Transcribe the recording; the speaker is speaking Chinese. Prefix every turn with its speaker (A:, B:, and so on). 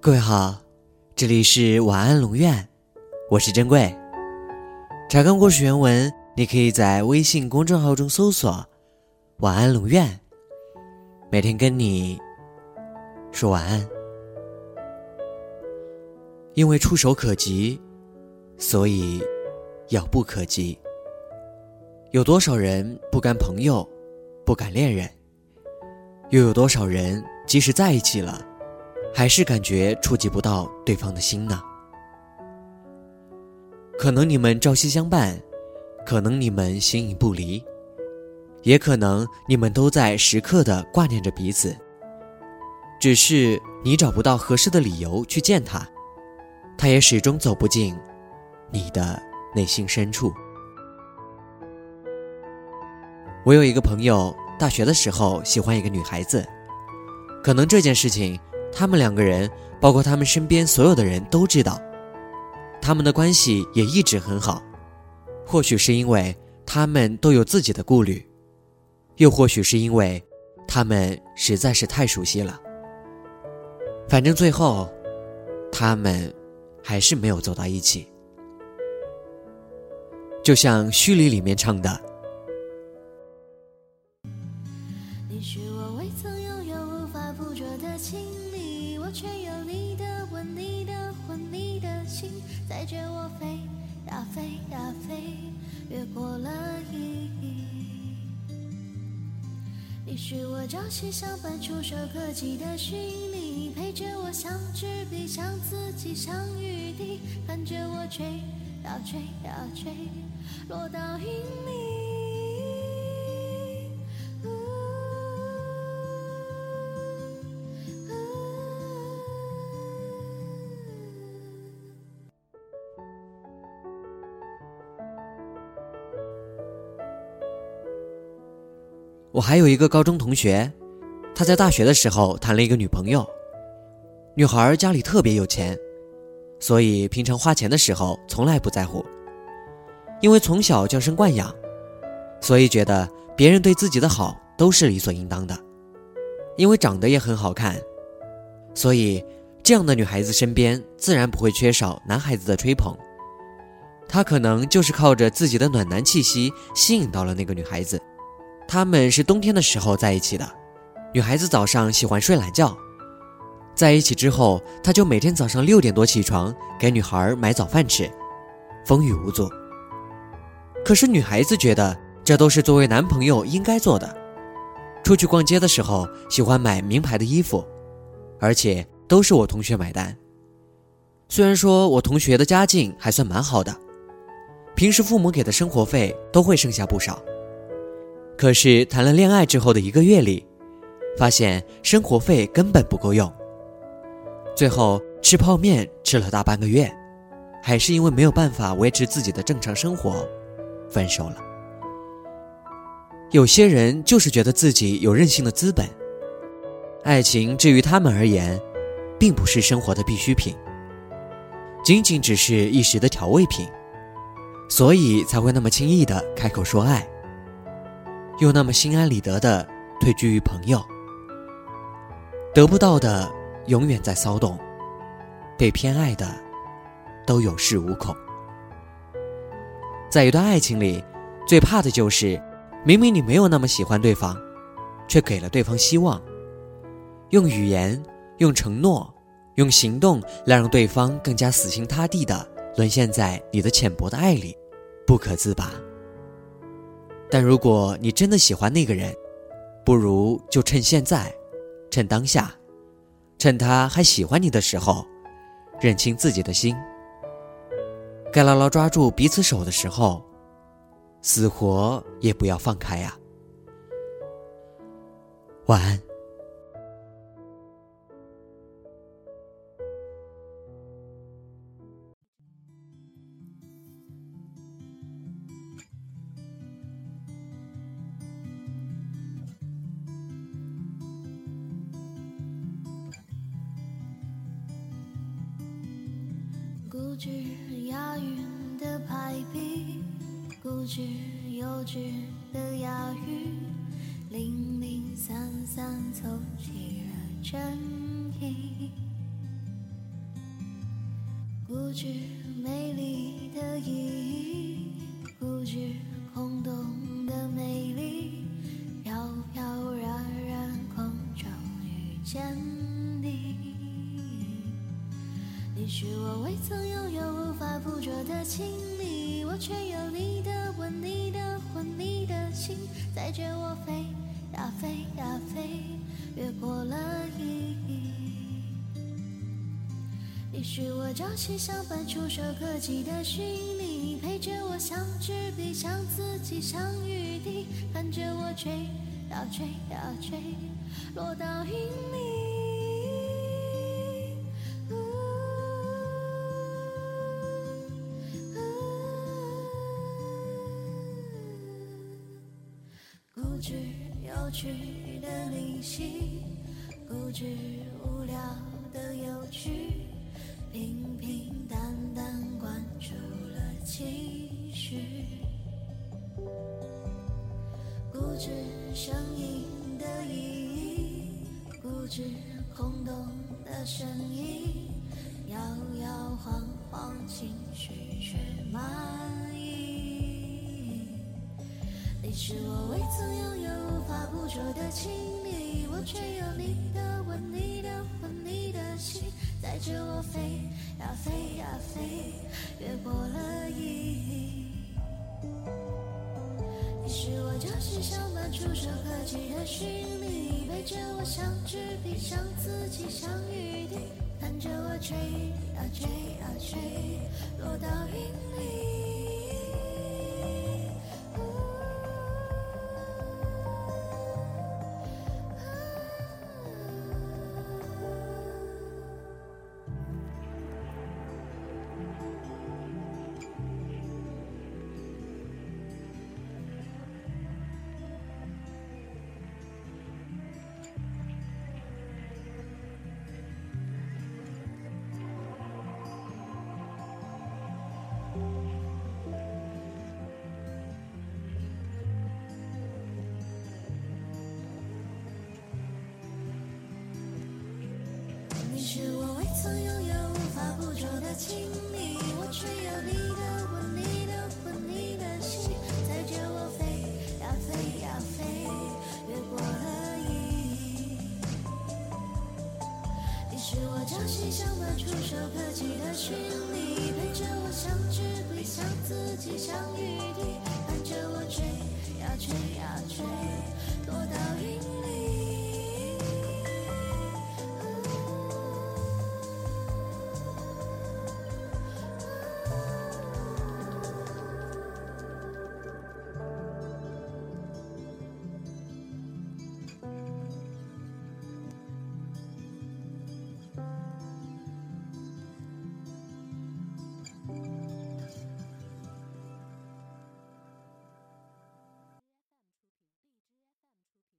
A: 各位好，这里是晚安龙院，我是珍贵。查看故事原文，你可以在微信公众号中搜索“晚安龙院”，每天跟你说晚安。因为触手可及，所以遥不可及。有多少人不甘朋友，不敢恋人？又有多少人即使在一起了？还是感觉触及不到对方的心呢？可能你们朝夕相伴，可能你们形影不离，也可能你们都在时刻的挂念着彼此。只是你找不到合适的理由去见他，他也始终走不进你的内心深处。我有一个朋友，大学的时候喜欢一个女孩子，可能这件事情。他们两个人，包括他们身边所有的人都知道，他们的关系也一直很好。或许是因为他们都有自己的顾虑，又或许是因为他们实在是太熟悉了。反正最后，他们还是没有走到一起。就像《虚里》里面唱的。你是我朝夕相伴、触手可及的虚拟，陪着我像纸笔、像自己，像雨滴，看着我追呀追呀追，落到云里。我还有一个高中同学，他在大学的时候谈了一个女朋友，女孩家里特别有钱，所以平常花钱的时候从来不在乎。因为从小娇生惯养，所以觉得别人对自己的好都是理所应当的。因为长得也很好看，所以这样的女孩子身边自然不会缺少男孩子的吹捧。他可能就是靠着自己的暖男气息吸引到了那个女孩子。他们是冬天的时候在一起的，女孩子早上喜欢睡懒觉，在一起之后，他就每天早上六点多起床给女孩买早饭吃，风雨无阻。可是女孩子觉得这都是作为男朋友应该做的，出去逛街的时候喜欢买名牌的衣服，而且都是我同学买单。虽然说我同学的家境还算蛮好的，平时父母给的生活费都会剩下不少。可是谈了恋爱之后的一个月里，发现生活费根本不够用。最后吃泡面吃了大半个月，还是因为没有办法维持自己的正常生活，分手了。有些人就是觉得自己有任性的资本，爱情至于他们而言，并不是生活的必需品，仅仅只是一时的调味品，所以才会那么轻易的开口说爱。又那么心安理得的退居于朋友，得不到的永远在骚动，被偏爱的都有恃无恐。在一段爱情里，最怕的就是明明你没有那么喜欢对方，却给了对方希望，用语言、用承诺、用行动来让对方更加死心塌地的沦陷在你的浅薄的爱里，不可自拔。但如果你真的喜欢那个人，不如就趁现在，趁当下，趁他还喜欢你的时候，认清自己的心。该牢牢抓住彼此手的时候，死活也不要放开呀。晚安。固执押韵的排比，固执幼稚的押韵，零零散散凑齐了真意。
B: 固执美丽的意义，固执空洞的美丽，飘飘然然空中遇见你是我未曾拥有、无法捕捉的亲密，我却有你的吻、你的魂、你的心，载着我飞呀飞呀飞，越过了意义。你是我朝夕相伴、触手可及的虚拟，陪着我像纸笔、像自己像雨滴，看着我吹呀吹呀吹，落到云里。固执有趣的离奇，固执无聊的有趣，平平淡淡关注了情绪。固执声音的意义，固执空洞的声音，是我未曾拥有、无法捕捉的亲密，我却有你的吻、你的魂、你的心，载着我飞呀飞呀飞，越过了意义。你是我朝夕相伴、触手可及的虚拟，陪着我像纸笔、像自己像雨滴，看着我吹呀吹呀吹，落到云里。曾拥有、无法捕捉的亲密，我却有你的吻、你的魂、你的心，载着我飞呀飞呀飞，越过了。意义。你是我朝夕相伴、触手可及的虚拟，陪着我相知彼，向自己像雨滴，看着我追呀追呀吹，落到云里。